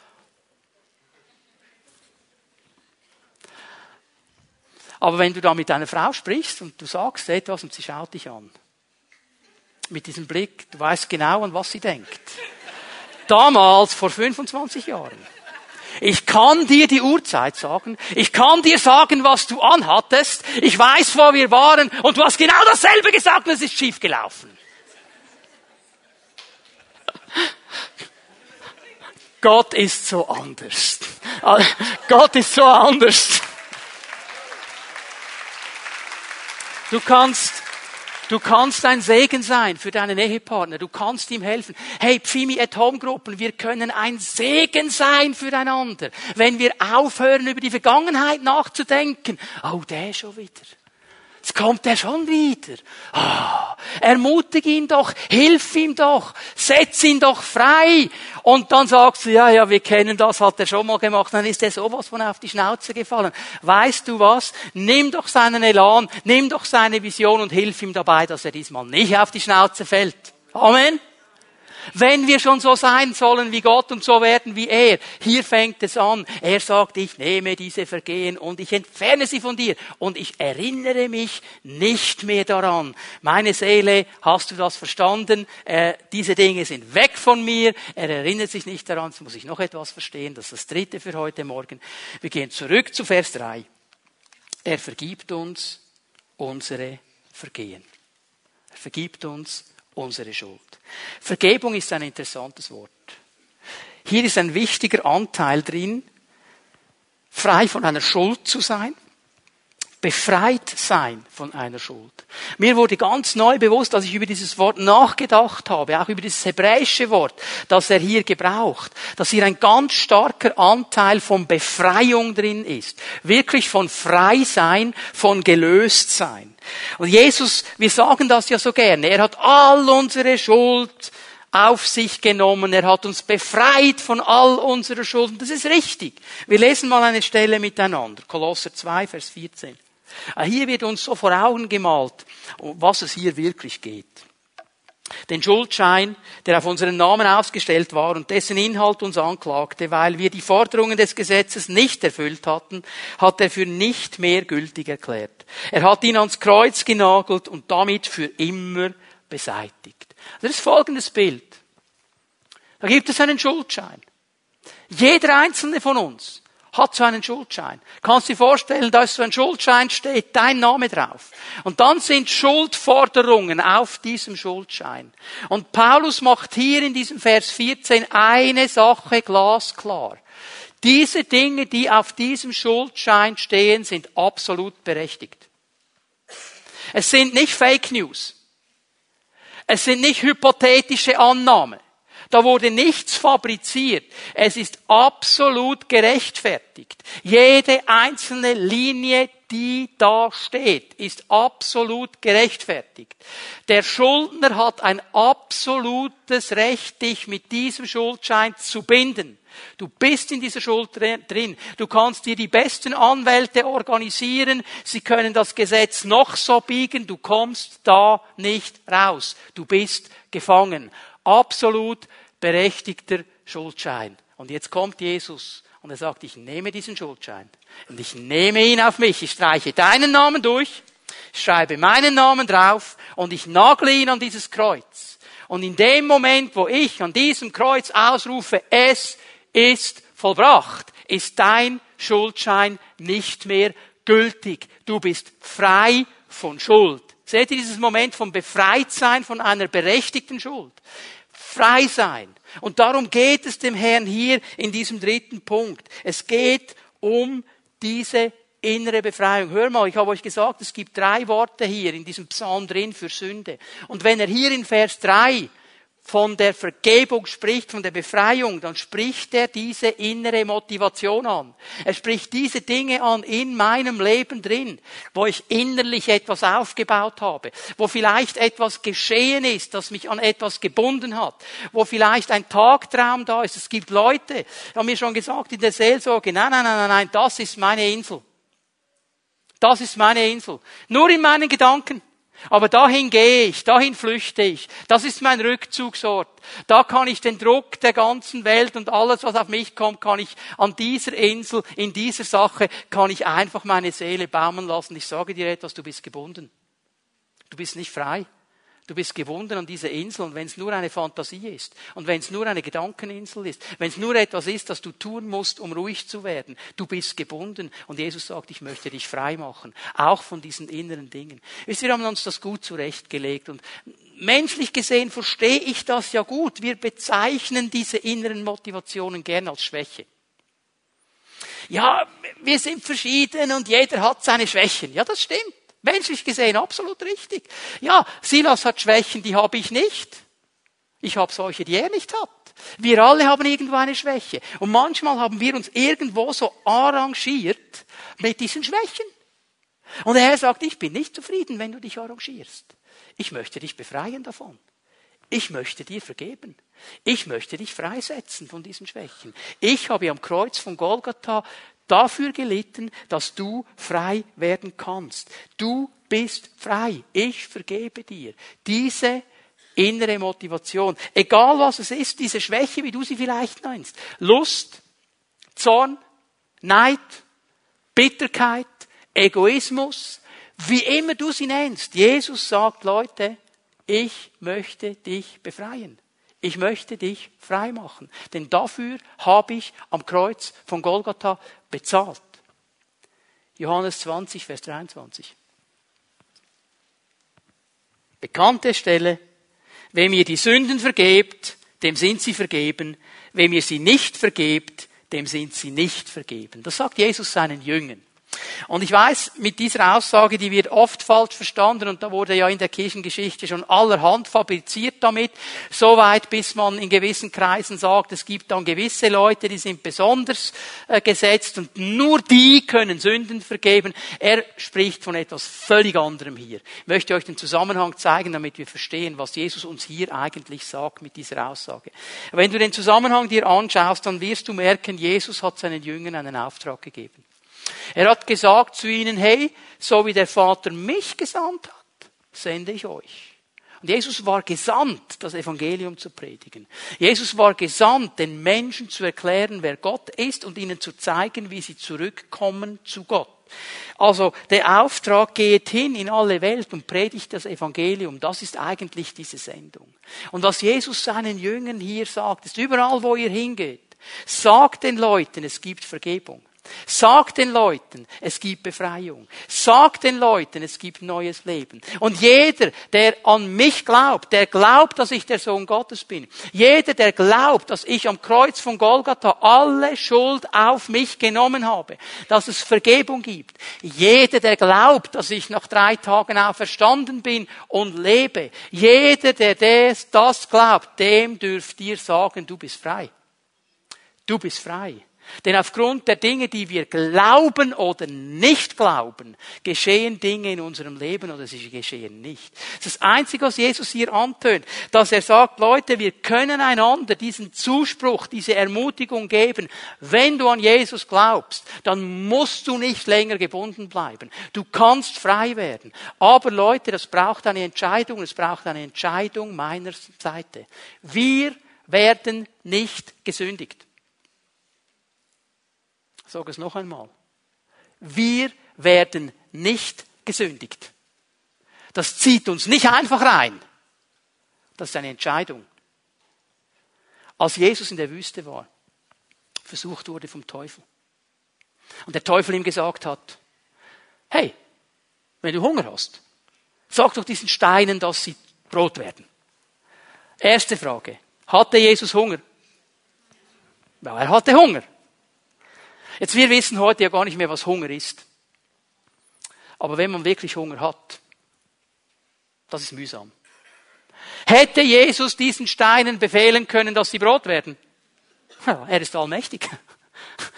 Aber wenn du da mit einer Frau sprichst und du sagst etwas und sie schaut dich an, mit diesem Blick, du weißt genau, an was sie denkt. Damals, vor 25 Jahren. Ich kann dir die Uhrzeit sagen. Ich kann dir sagen, was du anhattest. Ich weiß, wo wir waren. Und du hast genau dasselbe gesagt und es ist schief gelaufen. Gott ist so anders. Gott ist so anders. Du kannst Du kannst ein Segen sein für deinen Ehepartner. Du kannst ihm helfen. Hey, Pfimi at Home Gruppen, wir können ein Segen sein füreinander. Wenn wir aufhören, über die Vergangenheit nachzudenken. Oh, der schon wieder. Jetzt kommt er schon wieder. Ah, ermutige ihn doch, hilf ihm doch, setz ihn doch frei. Und dann sagst du, ja, ja, wir kennen das, hat er schon mal gemacht, dann ist er sowas von auf die Schnauze gefallen. Weißt du was? Nimm doch seinen Elan, nimm doch seine Vision und hilf ihm dabei, dass er diesmal nicht auf die Schnauze fällt. Amen. Wenn wir schon so sein sollen wie Gott und so werden wie er, hier fängt es an. Er sagt, ich nehme diese Vergehen und ich entferne sie von dir und ich erinnere mich nicht mehr daran. Meine Seele, hast du das verstanden? Äh, diese Dinge sind weg von mir. Er erinnert sich nicht daran. Jetzt muss ich noch etwas verstehen. Das ist das dritte für heute Morgen. Wir gehen zurück zu Vers 3. Er vergibt uns unsere Vergehen. Er vergibt uns unsere Schuld. Vergebung ist ein interessantes Wort. Hier ist ein wichtiger Anteil drin, frei von einer Schuld zu sein, befreit sein von einer Schuld. Mir wurde ganz neu bewusst, als ich über dieses Wort nachgedacht habe, auch über dieses hebräische Wort, das er hier gebraucht, dass hier ein ganz starker Anteil von Befreiung drin ist. Wirklich von frei sein, von gelöst sein. Und Jesus, wir sagen das ja so gerne, er hat all unsere Schuld auf sich genommen, er hat uns befreit von all unserer Schulden. Das ist richtig. Wir lesen mal eine Stelle miteinander. Kolosser 2, Vers 14. Ah, hier wird uns so vor Augen gemalt, was es hier wirklich geht. Den Schuldschein, der auf unseren Namen ausgestellt war und dessen Inhalt uns anklagte, weil wir die Forderungen des Gesetzes nicht erfüllt hatten, hat er für nicht mehr gültig erklärt. Er hat ihn ans Kreuz genagelt und damit für immer beseitigt. Das ist folgendes Bild. Da gibt es einen Schuldschein. Jeder einzelne von uns hat so einen Schuldschein. Kannst du dir vorstellen, da ist so ein Schuldschein, steht dein Name drauf. Und dann sind Schuldforderungen auf diesem Schuldschein. Und Paulus macht hier in diesem Vers 14 eine Sache glasklar. Diese Dinge, die auf diesem Schuldschein stehen, sind absolut berechtigt. Es sind nicht Fake News. Es sind nicht hypothetische Annahmen. Da wurde nichts fabriziert. Es ist absolut gerechtfertigt. Jede einzelne Linie, die da steht, ist absolut gerechtfertigt. Der Schuldner hat ein absolutes Recht, dich mit diesem Schuldschein zu binden. Du bist in dieser Schuld drin. Du kannst dir die besten Anwälte organisieren. Sie können das Gesetz noch so biegen. Du kommst da nicht raus. Du bist gefangen. Absolut berechtigter Schuldschein. Und jetzt kommt Jesus und er sagt, ich nehme diesen Schuldschein und ich nehme ihn auf mich. Ich streiche deinen Namen durch, schreibe meinen Namen drauf und ich nagle ihn an dieses Kreuz. Und in dem Moment, wo ich an diesem Kreuz ausrufe, es ist vollbracht, ist dein Schuldschein nicht mehr gültig. Du bist frei von Schuld. Seht ihr dieses Moment vom Befreitsein von einer berechtigten Schuld? frei sein. Und darum geht es dem Herrn hier in diesem dritten Punkt. Es geht um diese innere Befreiung. Hör mal, ich habe euch gesagt, es gibt drei Worte hier in diesem Psalm drin für Sünde. Und wenn er hier in Vers 3 von der Vergebung spricht, von der Befreiung, dann spricht er diese innere Motivation an. Er spricht diese Dinge an in meinem Leben drin, wo ich innerlich etwas aufgebaut habe, wo vielleicht etwas geschehen ist, das mich an etwas gebunden hat, wo vielleicht ein Tagtraum da ist. Es gibt Leute, die haben mir schon gesagt in der Seelsorge, nein, nein, nein, nein, nein, das ist meine Insel. Das ist meine Insel. Nur in meinen Gedanken. Aber dahin gehe ich, dahin flüchte ich. Das ist mein Rückzugsort. Da kann ich den Druck der ganzen Welt und alles, was auf mich kommt, kann ich an dieser Insel, in dieser Sache, kann ich einfach meine Seele baumen lassen. Ich sage dir etwas, du bist gebunden. Du bist nicht frei. Du bist gebunden an diese Insel und wenn es nur eine Fantasie ist und wenn es nur eine Gedankeninsel ist, wenn es nur etwas ist, das du tun musst, um ruhig zu werden, du bist gebunden und Jesus sagt, ich möchte dich frei machen, auch von diesen inneren Dingen. Wir haben uns das gut zurechtgelegt und menschlich gesehen verstehe ich das ja gut. Wir bezeichnen diese inneren Motivationen gern als Schwäche. Ja, wir sind verschieden und jeder hat seine Schwächen. Ja, das stimmt. Menschlich gesehen absolut richtig. Ja, Silas hat Schwächen, die habe ich nicht. Ich habe solche, die er nicht hat. Wir alle haben irgendwo eine Schwäche. Und manchmal haben wir uns irgendwo so arrangiert mit diesen Schwächen. Und Herr sagt, ich bin nicht zufrieden, wenn du dich arrangierst. Ich möchte dich befreien davon. Ich möchte dir vergeben. Ich möchte dich freisetzen von diesen Schwächen. Ich habe am Kreuz von Golgatha dafür gelitten, dass du frei werden kannst. Du bist frei. Ich vergebe dir. Diese innere Motivation. Egal was es ist, diese Schwäche, wie du sie vielleicht nennst. Lust, Zorn, Neid, Bitterkeit, Egoismus, wie immer du sie nennst. Jesus sagt, Leute, ich möchte dich befreien. Ich möchte dich frei machen. Denn dafür habe ich am Kreuz von Golgatha bezahlt. Johannes 20, Vers 23. Bekannte Stelle. Wem ihr die Sünden vergebt, dem sind sie vergeben. Wem ihr sie nicht vergebt, dem sind sie nicht vergeben. Das sagt Jesus seinen Jüngern. Und ich weiß, mit dieser Aussage, die wird oft falsch verstanden und da wurde ja in der Kirchengeschichte schon allerhand fabriziert damit, soweit bis man in gewissen Kreisen sagt, es gibt dann gewisse Leute, die sind besonders äh, gesetzt und nur die können Sünden vergeben. Er spricht von etwas völlig anderem hier. Ich möchte euch den Zusammenhang zeigen, damit wir verstehen, was Jesus uns hier eigentlich sagt mit dieser Aussage. Wenn du den Zusammenhang dir anschaust, dann wirst du merken, Jesus hat seinen Jüngern einen Auftrag gegeben. Er hat gesagt zu ihnen, hey, so wie der Vater mich gesandt hat, sende ich euch. Und Jesus war gesandt, das Evangelium zu predigen. Jesus war gesandt, den Menschen zu erklären, wer Gott ist und ihnen zu zeigen, wie sie zurückkommen zu Gott. Also der Auftrag geht hin in alle Welt und predigt das Evangelium. Das ist eigentlich diese Sendung. Und was Jesus seinen Jüngern hier sagt, ist überall, wo ihr hingeht, sagt den Leuten, es gibt Vergebung. Sag den Leuten, es gibt Befreiung. Sag den Leuten, es gibt neues Leben. Und jeder, der an mich glaubt, der glaubt, dass ich der Sohn Gottes bin. Jeder, der glaubt, dass ich am Kreuz von Golgatha alle Schuld auf mich genommen habe. Dass es Vergebung gibt. Jeder, der glaubt, dass ich nach drei Tagen auferstanden bin und lebe. Jeder, der das, das glaubt, dem dürft ihr sagen, du bist frei. Du bist frei. Denn aufgrund der Dinge, die wir glauben oder nicht glauben, geschehen Dinge in unserem Leben oder sie geschehen nicht. Das ist das Einzige, was Jesus hier antönt, dass er sagt, Leute, wir können einander diesen Zuspruch, diese Ermutigung geben. Wenn du an Jesus glaubst, dann musst du nicht länger gebunden bleiben. Du kannst frei werden. Aber Leute, das braucht eine Entscheidung, es braucht eine Entscheidung meiner Seite. Wir werden nicht gesündigt. Sage es noch einmal. Wir werden nicht gesündigt. Das zieht uns nicht einfach rein. Das ist eine Entscheidung. Als Jesus in der Wüste war, versucht wurde vom Teufel. Und der Teufel ihm gesagt hat, hey, wenn du Hunger hast, sag doch diesen Steinen, dass sie Brot werden. Erste Frage. Hatte Jesus Hunger? Ja, er hatte Hunger. Jetzt, wir wissen heute ja gar nicht mehr, was Hunger ist. Aber wenn man wirklich Hunger hat, das ist mühsam. Hätte Jesus diesen Steinen befehlen können, dass sie Brot werden? Er ist allmächtig.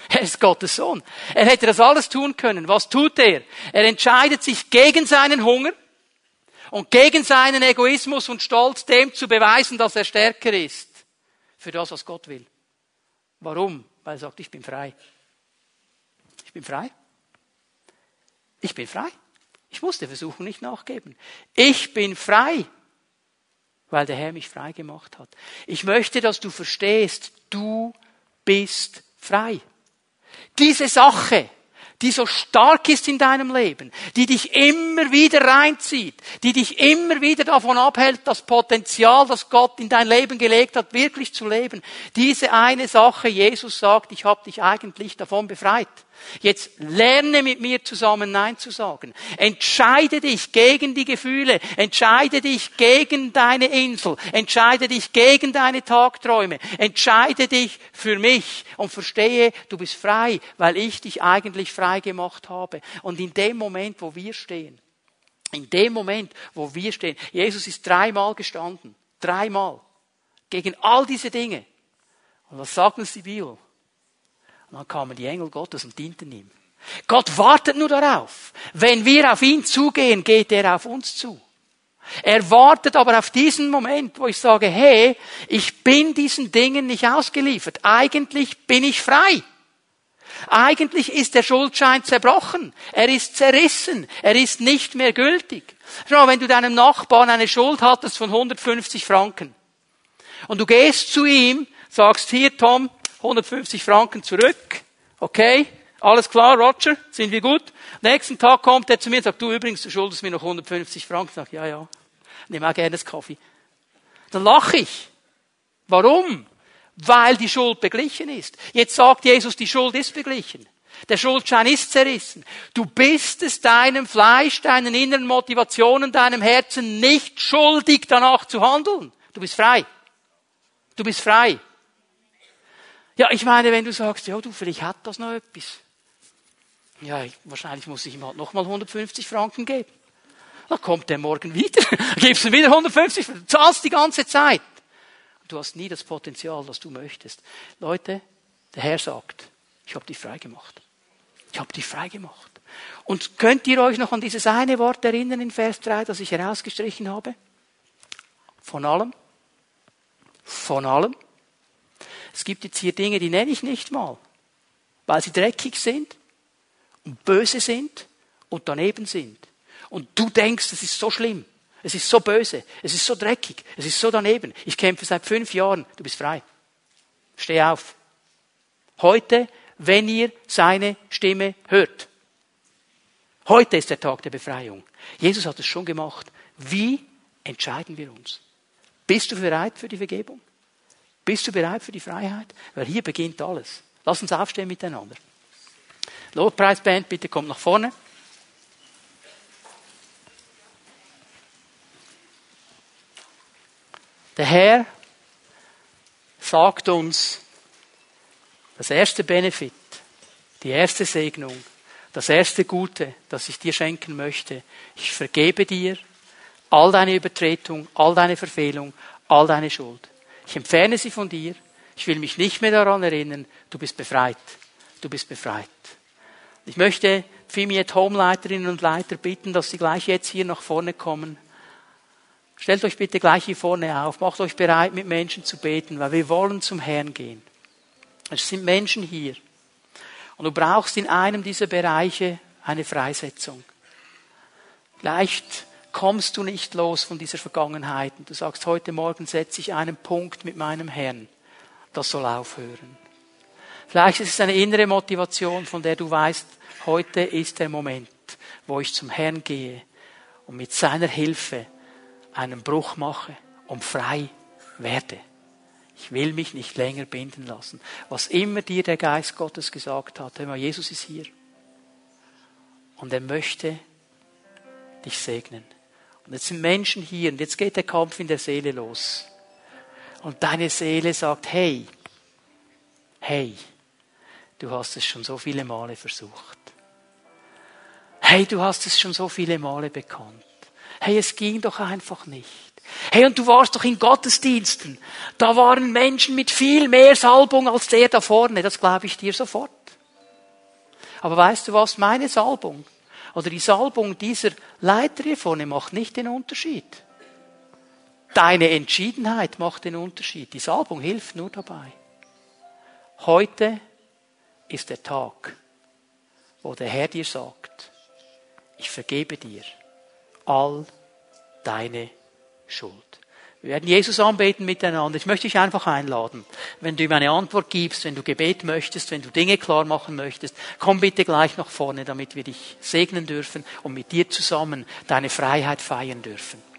Er ist Gottes Sohn. Er hätte das alles tun können. Was tut er? Er entscheidet sich gegen seinen Hunger und gegen seinen Egoismus und Stolz, dem zu beweisen, dass er stärker ist. Für das, was Gott will. Warum? Weil er sagt, ich bin frei. Ich bin frei. Ich bin frei. Ich muss der Versuchung nicht nachgeben. Ich bin frei, weil der Herr mich frei gemacht hat. Ich möchte, dass du verstehst, du bist frei. Diese Sache, die so stark ist in deinem Leben, die dich immer wieder reinzieht, die dich immer wieder davon abhält, das Potenzial, das Gott in dein Leben gelegt hat, wirklich zu leben. Diese eine Sache, Jesus sagt, ich habe dich eigentlich davon befreit. Jetzt lerne mit mir zusammen Nein zu sagen. Entscheide dich gegen die Gefühle. Entscheide dich gegen deine Insel. Entscheide dich gegen deine Tagträume. Entscheide dich für mich und verstehe, du bist frei, weil ich dich eigentlich frei gemacht habe. Und in dem Moment, wo wir stehen, in dem Moment, wo wir stehen, Jesus ist dreimal gestanden. Dreimal. Gegen all diese Dinge. Und was sagt uns die Bibel? Und dann kamen die Engel Gottes und dienten ihm. Gott wartet nur darauf. Wenn wir auf ihn zugehen, geht er auf uns zu. Er wartet aber auf diesen Moment, wo ich sage, hey, ich bin diesen Dingen nicht ausgeliefert. Eigentlich bin ich frei. Eigentlich ist der Schuldschein zerbrochen. Er ist zerrissen. Er ist nicht mehr gültig. Schau, wenn du deinem Nachbarn eine Schuld hattest von 150 Franken und du gehst zu ihm, sagst hier, Tom, 150 Franken zurück. Okay, alles klar, Roger, sind wir gut? Nächsten Tag kommt er zu mir und sagt, du übrigens, du schuldest mir noch 150 Franken. Ich sage, ja, ja, nehme auch gerne das Kaffee. Dann lache ich. Warum? Weil die Schuld beglichen ist. Jetzt sagt Jesus, die Schuld ist beglichen. Der Schuldschein ist zerrissen. Du bist es deinem Fleisch, deinen inneren Motivationen, deinem Herzen nicht schuldig, danach zu handeln. Du bist frei. Du bist frei. Ja, ich meine, wenn du sagst, ja, du, vielleicht hat das noch etwas. Ja, ich, wahrscheinlich muss ich ihm halt nochmal 150 Franken geben. Dann kommt der morgen wieder, gibst du wieder 150, du zahlst die ganze Zeit. Du hast nie das Potenzial, das du möchtest. Leute, der Herr sagt, ich habe dich frei gemacht. Ich habe dich frei gemacht. Und könnt ihr euch noch an dieses eine Wort erinnern in Vers 3, das ich herausgestrichen habe? Von allem. Von allem. Es gibt jetzt hier Dinge, die nenne ich nicht mal, weil sie dreckig sind und böse sind und daneben sind. Und du denkst, es ist so schlimm, es ist so böse, es ist so dreckig, es ist so daneben. Ich kämpfe seit fünf Jahren, du bist frei. Steh auf. Heute, wenn ihr seine Stimme hört. Heute ist der Tag der Befreiung. Jesus hat es schon gemacht. Wie entscheiden wir uns? Bist du bereit für die Vergebung? Bist du bereit für die Freiheit? Weil hier beginnt alles. Lass uns aufstehen miteinander. Lobpreisband, bitte kommt nach vorne. Der Herr sagt uns, das erste Benefit, die erste Segnung, das erste Gute, das ich dir schenken möchte, ich vergebe dir all deine Übertretung, all deine Verfehlung, all deine Schuld. Ich entferne sie von dir. Ich will mich nicht mehr daran erinnern. Du bist befreit. Du bist befreit. Ich möchte Fimiet Home-Leiterinnen und Leiter bitten, dass sie gleich jetzt hier nach vorne kommen. Stellt euch bitte gleich hier vorne auf. Macht euch bereit, mit Menschen zu beten, weil wir wollen zum Herrn gehen. Es sind Menschen hier. Und du brauchst in einem dieser Bereiche eine Freisetzung. Vielleicht kommst du nicht los von dieser Vergangenheit und du sagst, heute Morgen setze ich einen Punkt mit meinem Herrn. Das soll aufhören. Vielleicht ist es eine innere Motivation, von der du weißt, heute ist der Moment, wo ich zum Herrn gehe und mit seiner Hilfe einen Bruch mache und frei werde. Ich will mich nicht länger binden lassen. Was immer dir der Geist Gottes gesagt hat, hör mal, Jesus ist hier. Und er möchte dich segnen. Und jetzt sind Menschen hier und jetzt geht der Kampf in der Seele los. Und deine Seele sagt, hey, hey, du hast es schon so viele Male versucht. Hey, du hast es schon so viele Male bekannt. Hey, es ging doch einfach nicht. Hey, und du warst doch in Gottesdiensten. Da waren Menschen mit viel mehr Salbung als der da vorne. Das glaube ich dir sofort. Aber weißt du was? Meine Salbung oder die Salbung dieser Leiter hier vorne macht nicht den Unterschied. Deine Entschiedenheit macht den Unterschied. Die Salbung hilft nur dabei. Heute ist der Tag, wo der Herr dir sagt, ich vergebe dir all deine Schuld. Wir werden Jesus anbeten miteinander. Ich möchte dich einfach einladen. Wenn du ihm eine Antwort gibst, wenn du Gebet möchtest, wenn du Dinge klar machen möchtest, komm bitte gleich nach vorne, damit wir dich segnen dürfen und mit dir zusammen deine Freiheit feiern dürfen.